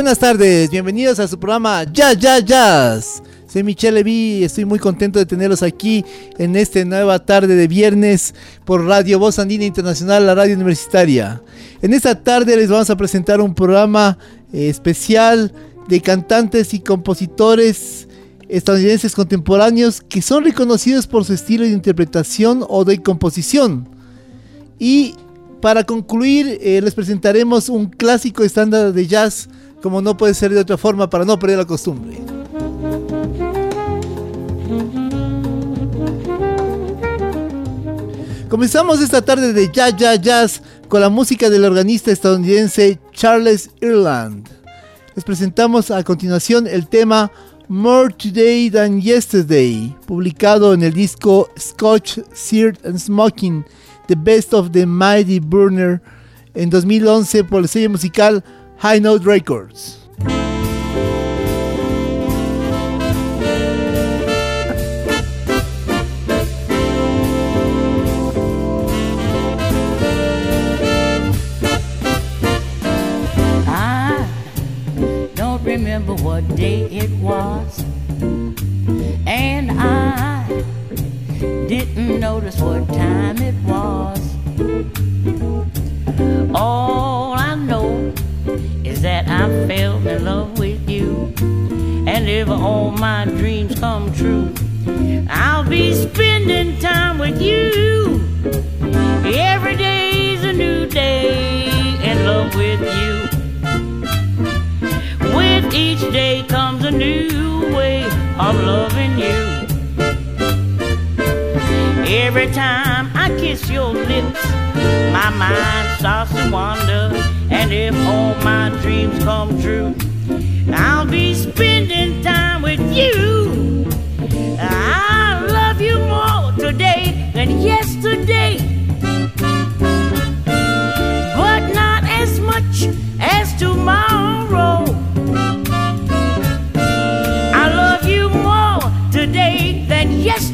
Buenas tardes, bienvenidos a su programa Jazz Jazz Jazz. Soy Michelle Levy, estoy muy contento de tenerlos aquí en esta nueva tarde de viernes por Radio Voz Andina Internacional, la radio universitaria. En esta tarde les vamos a presentar un programa eh, especial de cantantes y compositores estadounidenses contemporáneos que son reconocidos por su estilo de interpretación o de composición. Y para concluir, eh, les presentaremos un clásico estándar de jazz como no puede ser de otra forma para no perder la costumbre. Comenzamos esta tarde de Jazz Jazz Jazz con la música del organista estadounidense Charles Ireland. Les presentamos a continuación el tema More Today Than Yesterday, publicado en el disco Scotch, Seared and Smoking, The Best of the Mighty Burner, en 2011 por el sello musical High Note Records. I don't remember what day it was, your lips, my mind starts to wander. And if all my dreams come true, I'll be spending time with you. I love you more today than yesterday. But not as much as tomorrow. I love you more today than yesterday.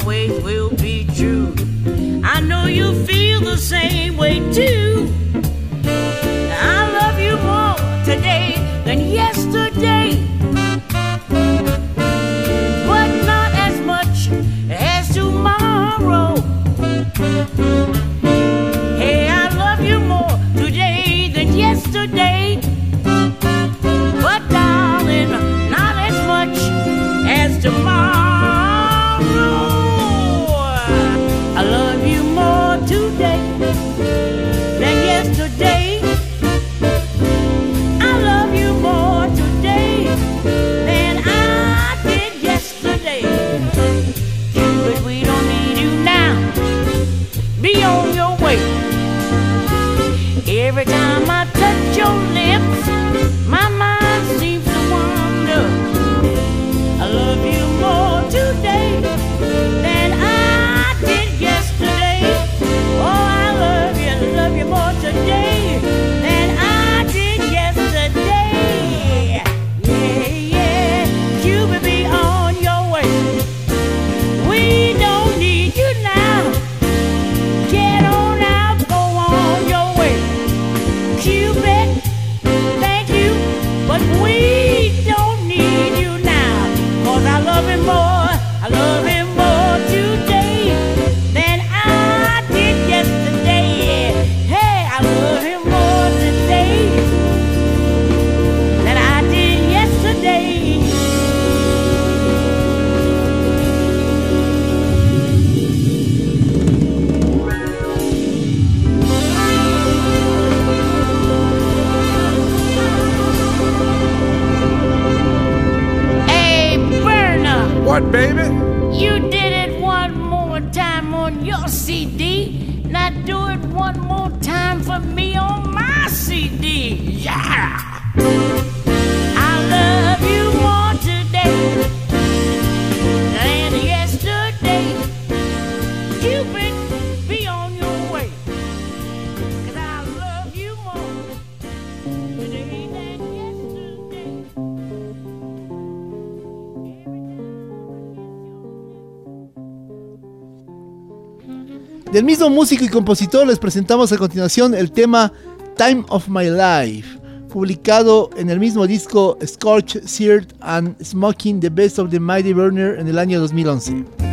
always will be true. I know you feel the same way too. baby. You did it one more time on your CD. Now do it one more time for me on my CD. Yeah! Del mismo músico y compositor les presentamos a continuación el tema Time of My Life, publicado en el mismo disco Scorch, Seared and Smoking the Best of the Mighty Burner en el año 2011.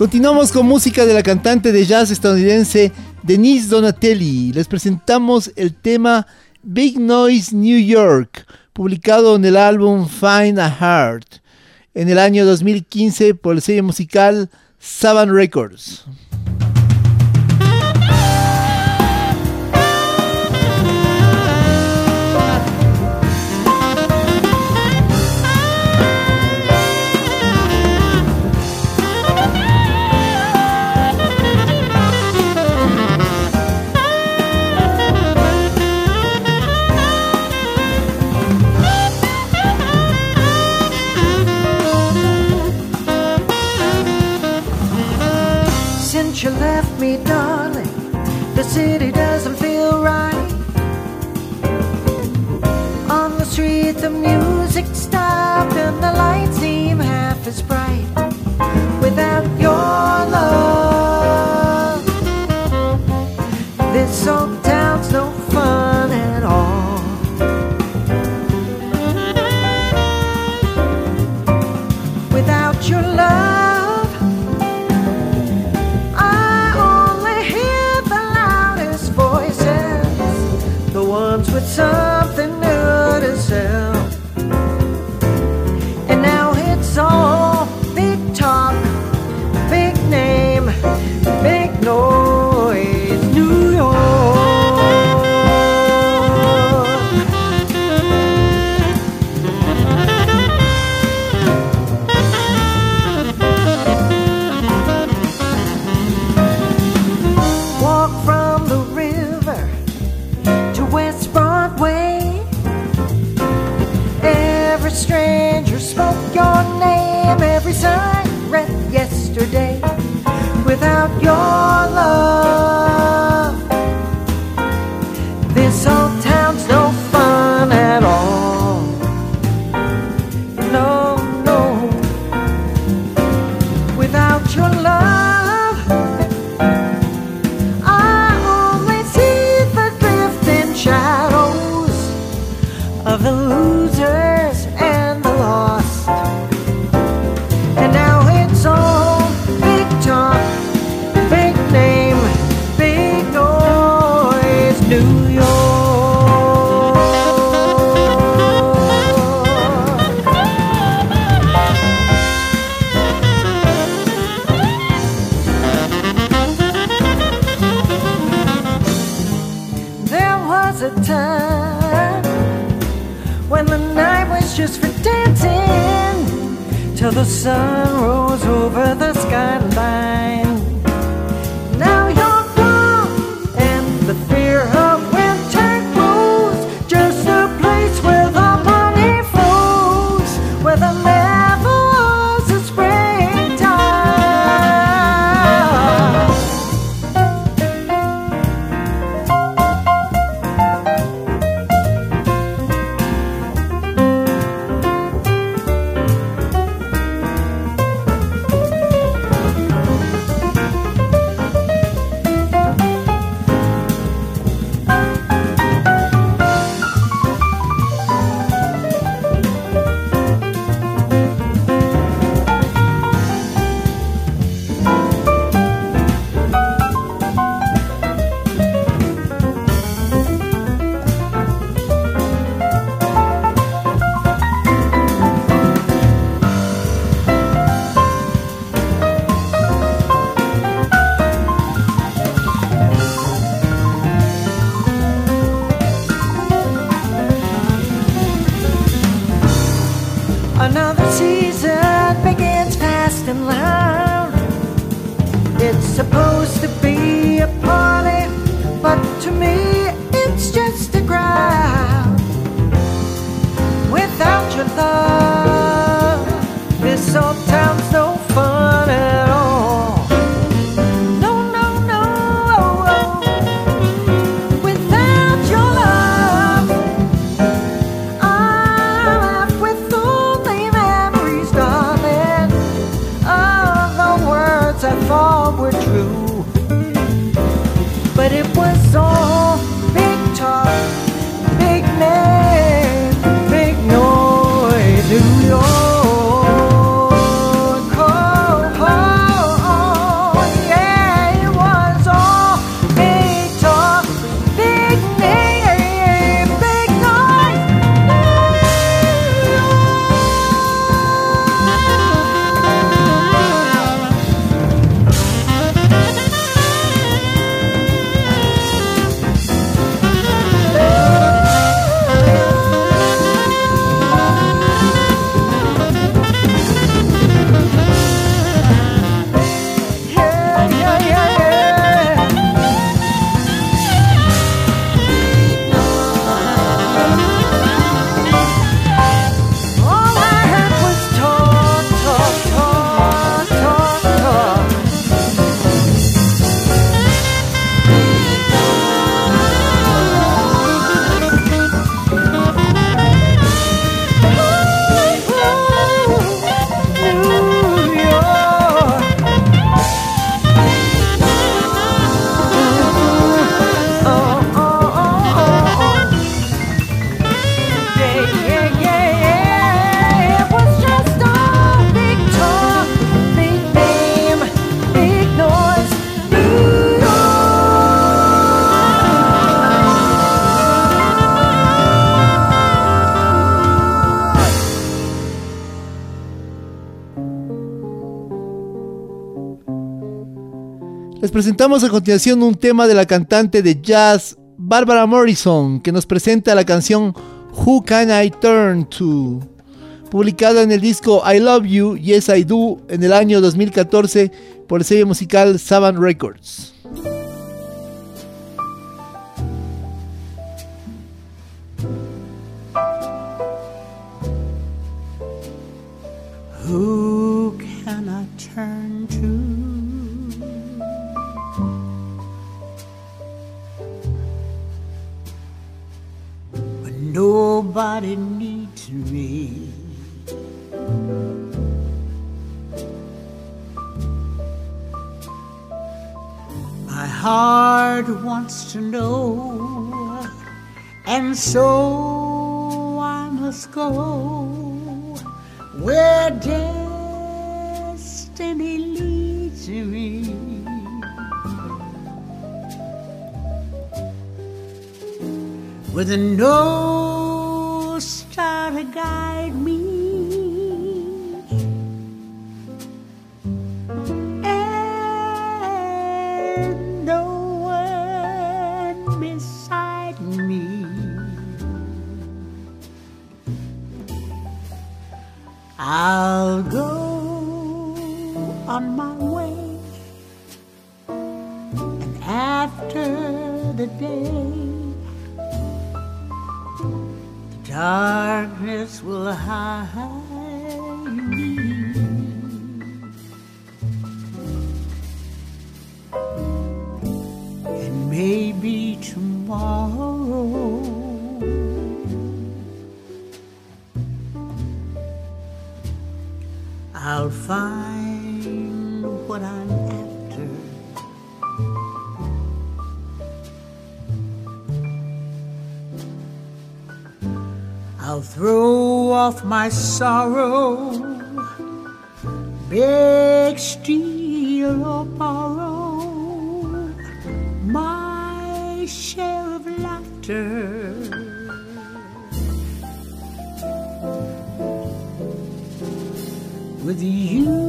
Continuamos con música de la cantante de jazz estadounidense Denise Donatelli. Les presentamos el tema Big Noise New York, publicado en el álbum Find a Heart en el año 2015 por el sello musical Saban Records. me, darling. The city doesn't feel right. On the street, the music's Les presentamos a continuación un tema de la cantante de jazz Barbara Morrison, que nos presenta la canción Who Can I Turn To, publicada en el disco I Love You, Yes I Do, en el año 2014 por el sello musical Saban Records. Who can I turn to? Nobody needs me. My heart wants to know, and so I must go where destiny leads me. With a no star to guide me. And no one beside me. I'll go on my way, and after the day, darkness will hide me. And maybe tomorrow. Off my sorrow, beg, steal, or borrow my share of laughter. With you,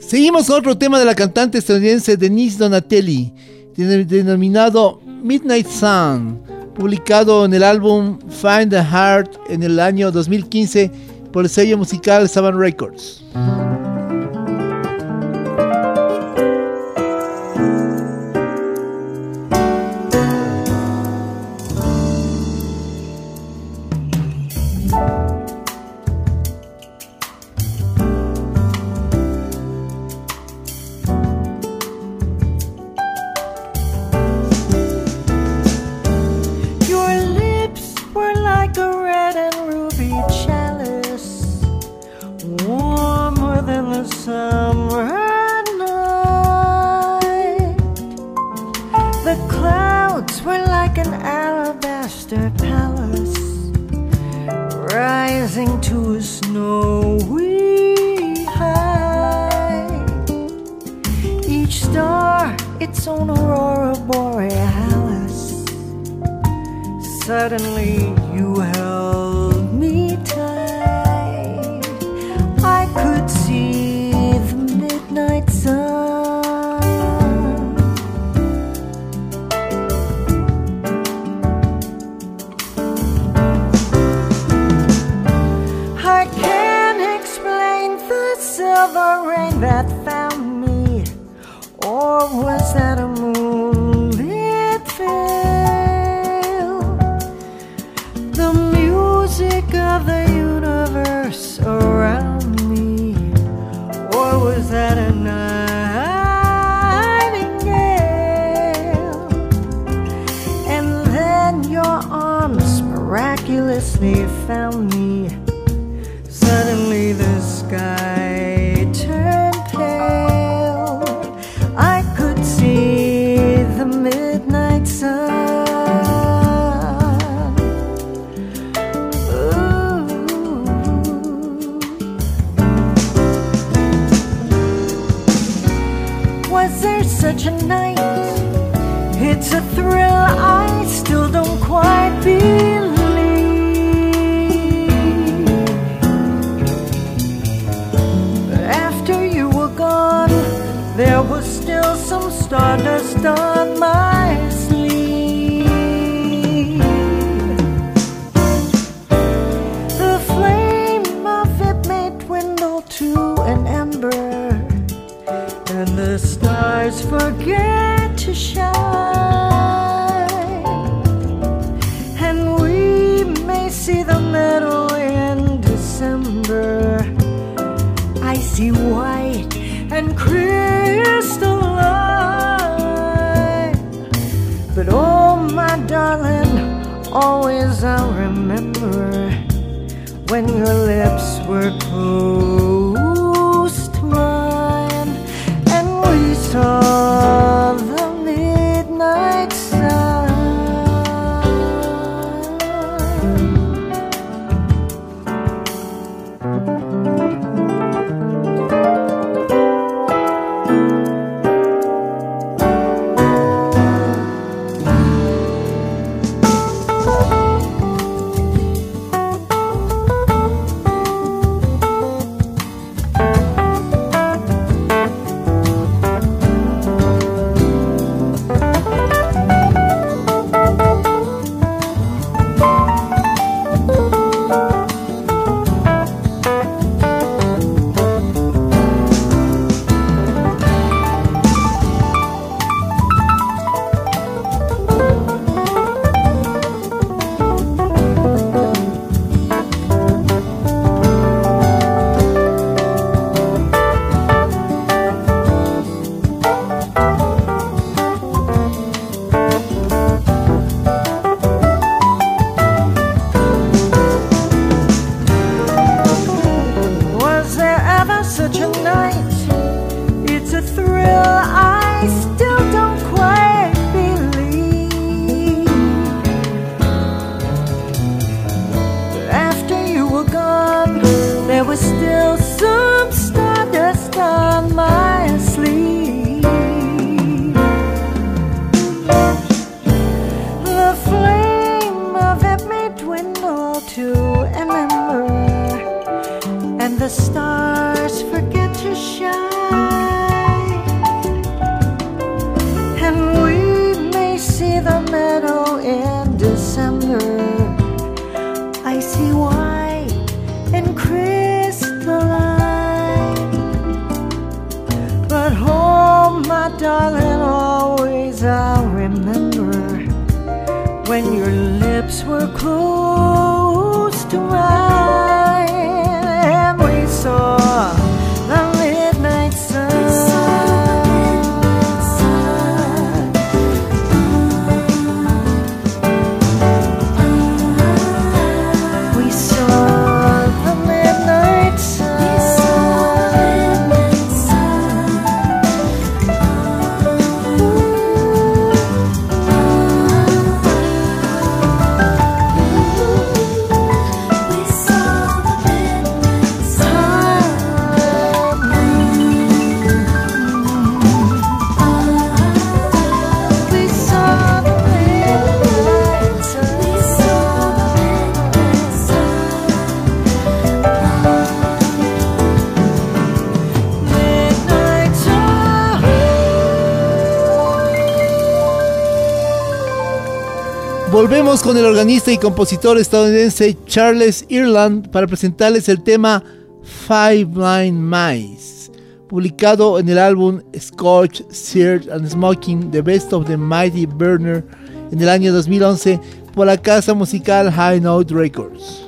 Seguimos a otro tema de la cantante estadounidense Denise Donatelli, denominado Midnight Sun publicado en el álbum Find the Heart en el año 2015 por el sello musical Saban Records. love was at a moonlit field. The music of the universe around me, or was that a nightingale? And then your arms miraculously found me. a remember when your lips were close to mine Volvemos con el organista y compositor estadounidense Charles Ireland para presentarles el tema Five Blind Mice, publicado en el álbum Scotch, Seared and Smoking, The Best of the Mighty Burner, en el año 2011 por la casa musical High Note Records.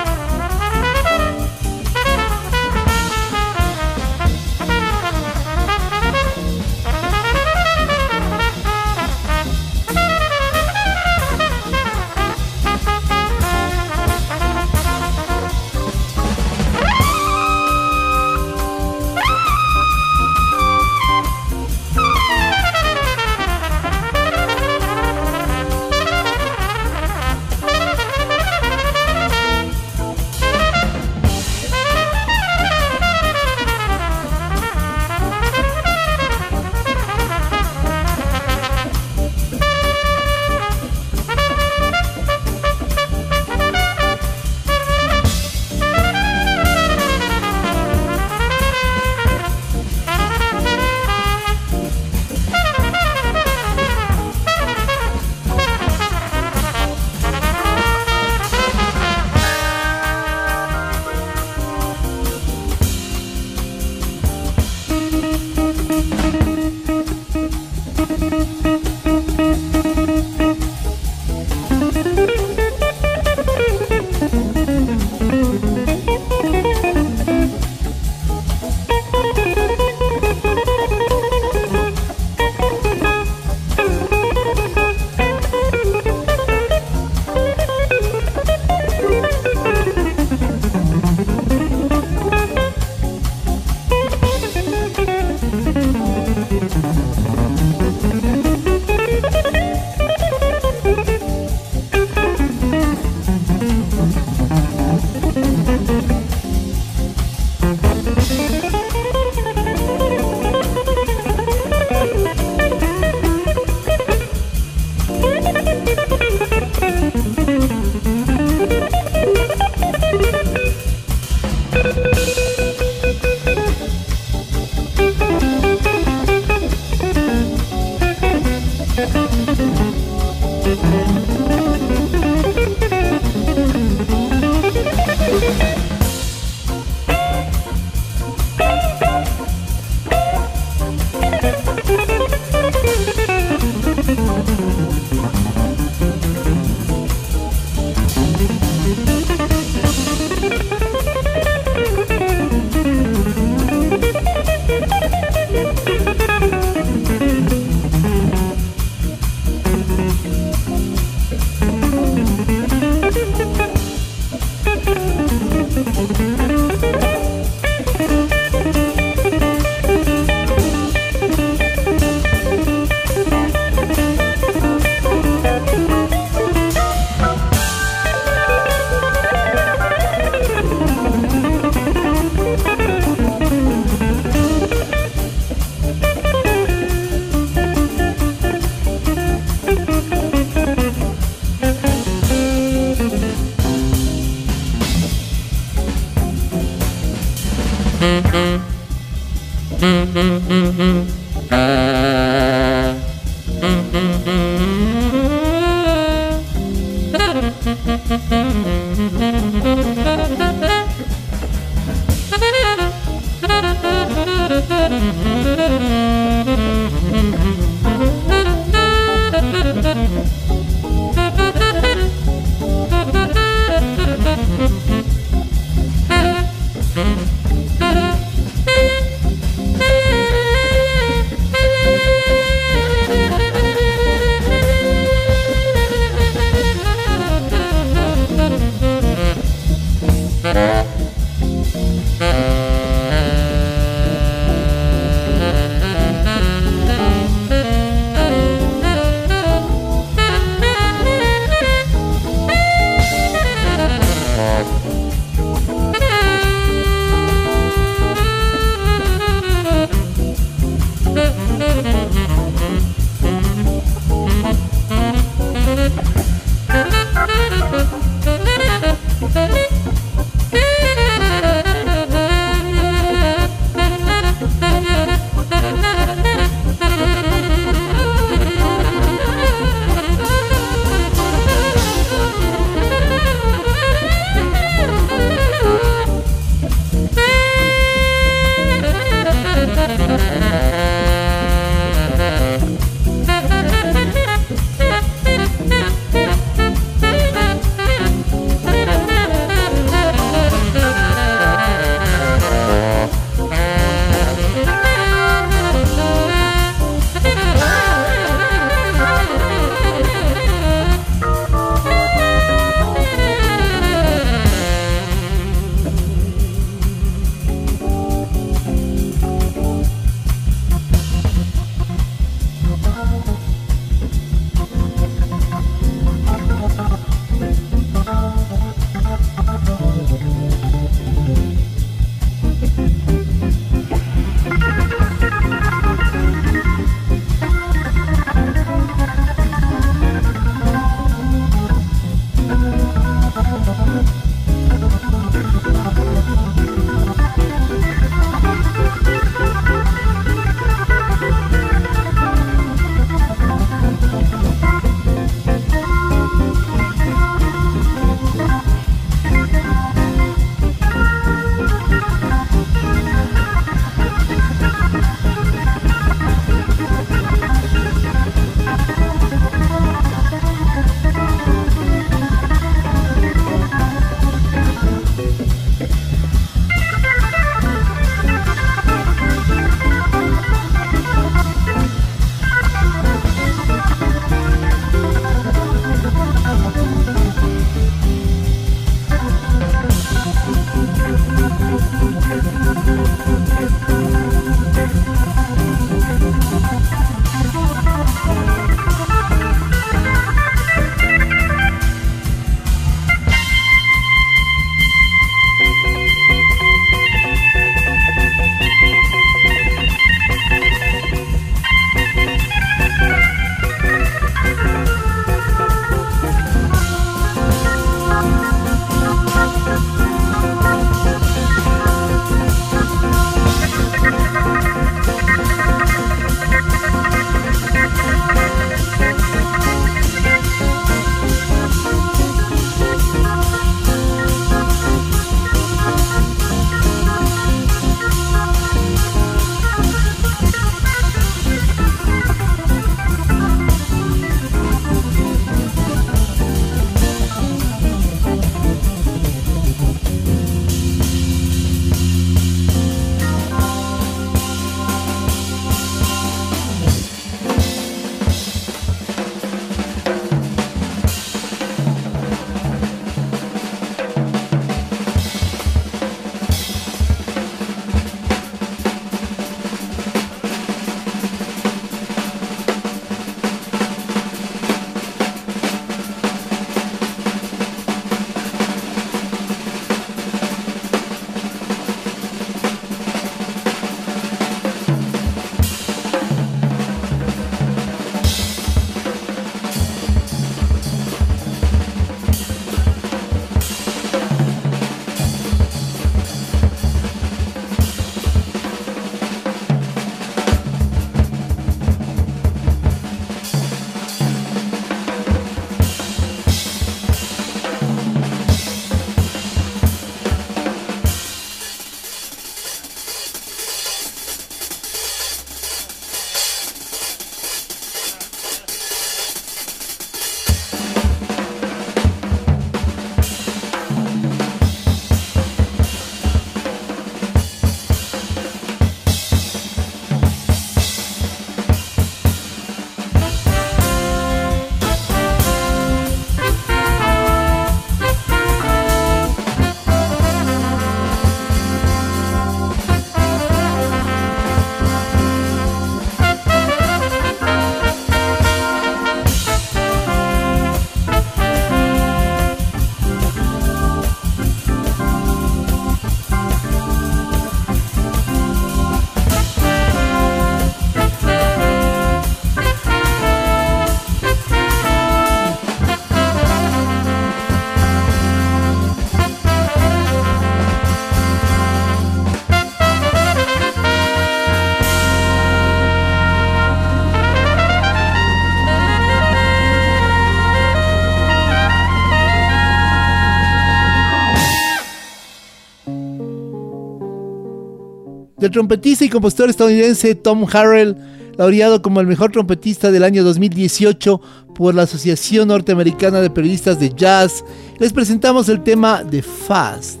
Del trompetista y compositor estadounidense Tom Harrell, laureado como el mejor trompetista del año 2018 por la Asociación Norteamericana de Periodistas de Jazz, les presentamos el tema The Fast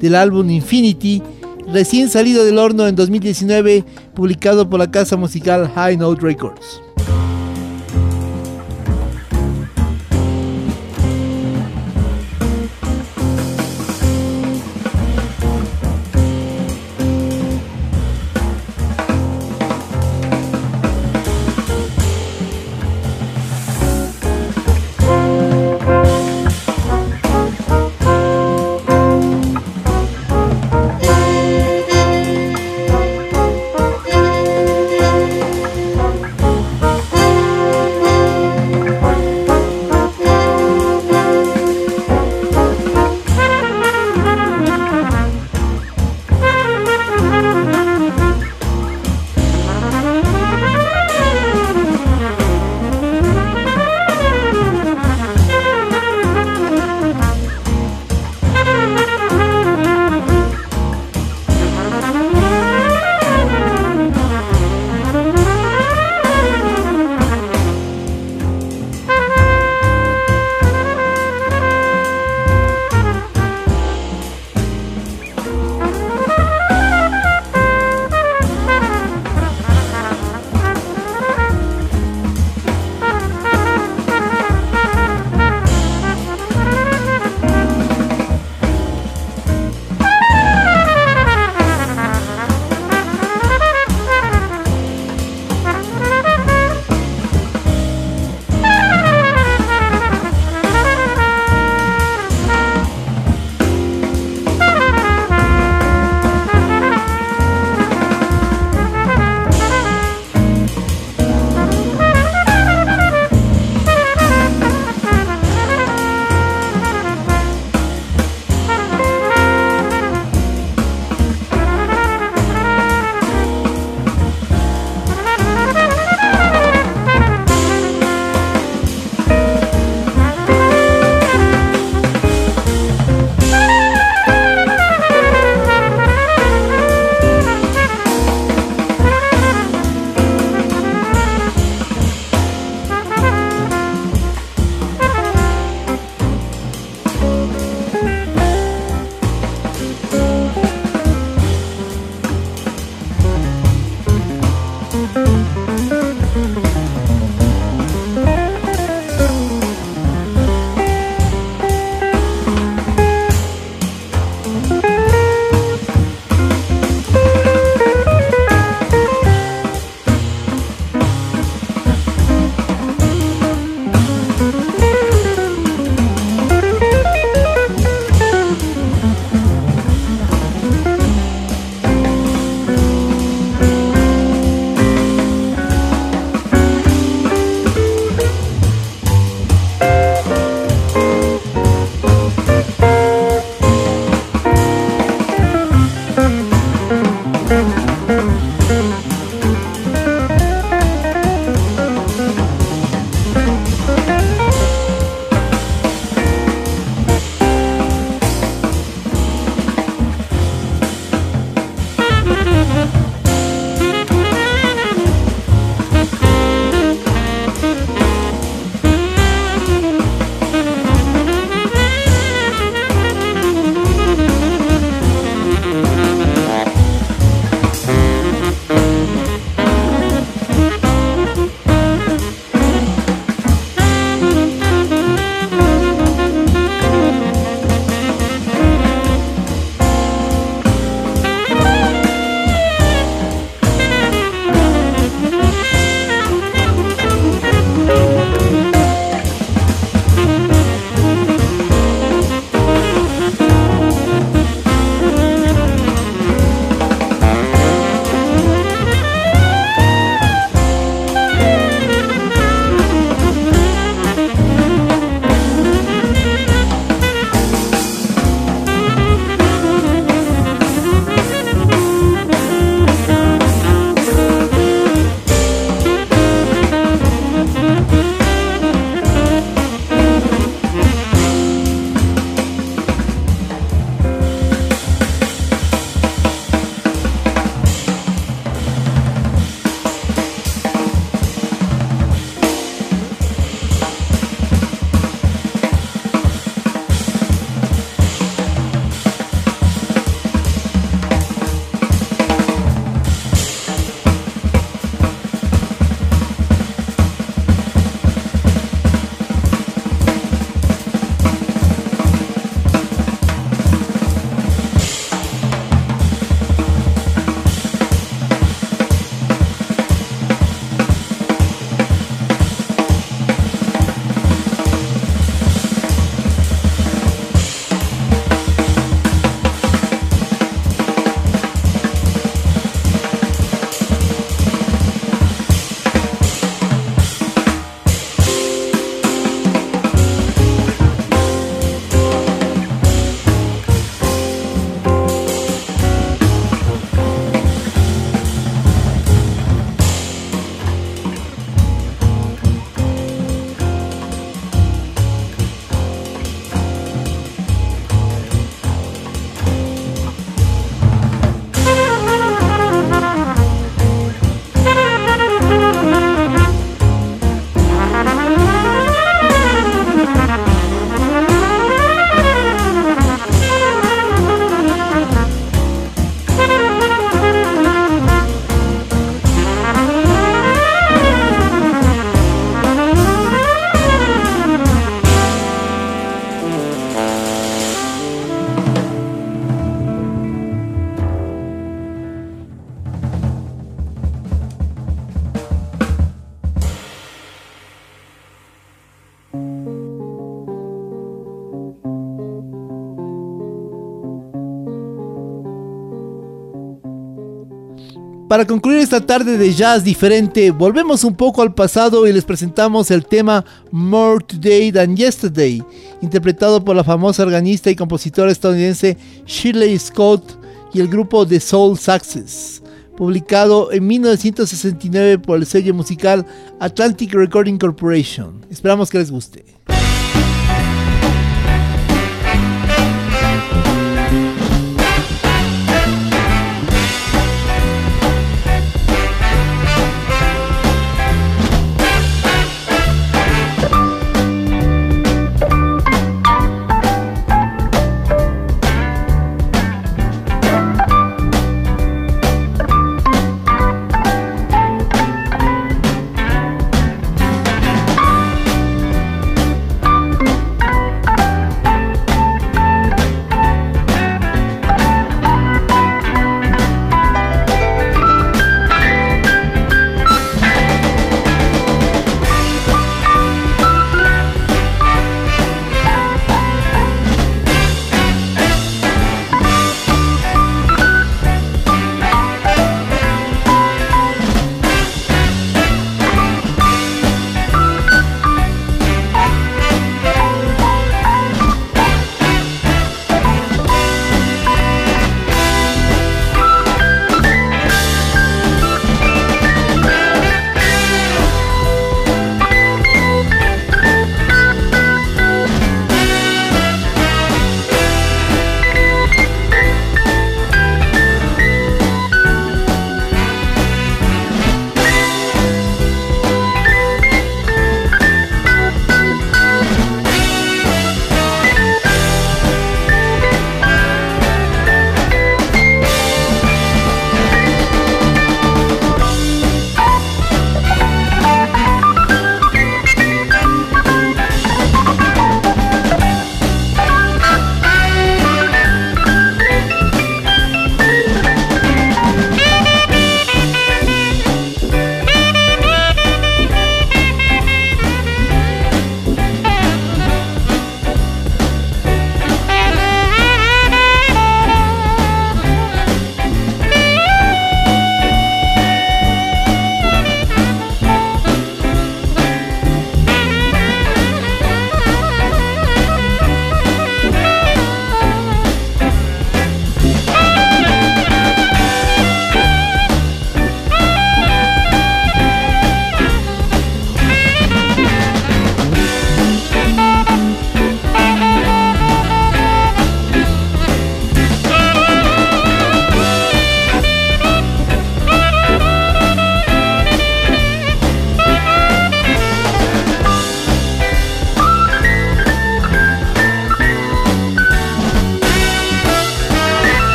del álbum Infinity, recién salido del horno en 2019, publicado por la casa musical High Note Records. Para concluir esta tarde de jazz diferente, volvemos un poco al pasado y les presentamos el tema More Today Than Yesterday, interpretado por la famosa organista y compositora estadounidense Shirley Scott y el grupo The Soul Success, publicado en 1969 por el sello musical Atlantic Recording Corporation. Esperamos que les guste.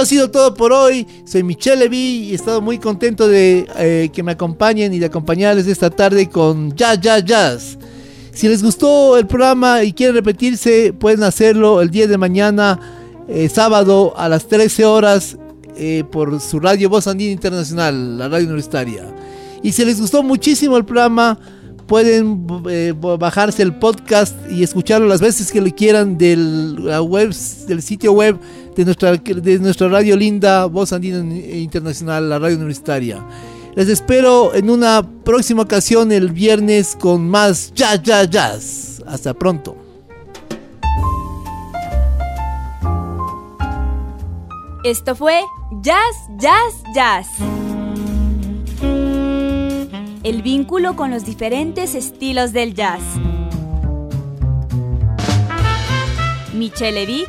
Ha sido todo por hoy. Soy Michelle Levy y he estado muy contento de eh, que me acompañen y de acompañarles esta tarde con Jazz, Jazz, Jazz. Si les gustó el programa y quieren repetirse, pueden hacerlo el día de mañana, eh, sábado a las 13 horas, eh, por su radio Voz Andina Internacional, la radio universitaria. Y si les gustó muchísimo el programa, pueden bajarse el podcast y escucharlo las veces que le quieran del, la web, del sitio web de nuestra, de nuestra radio linda, Voz Andina Internacional, la radio universitaria. Les espero en una próxima ocasión el viernes con más Jazz, Jazz, Jazz. Hasta pronto. Esto fue Jazz, Jazz, Jazz. El vínculo con los diferentes estilos del jazz. Michelle Vick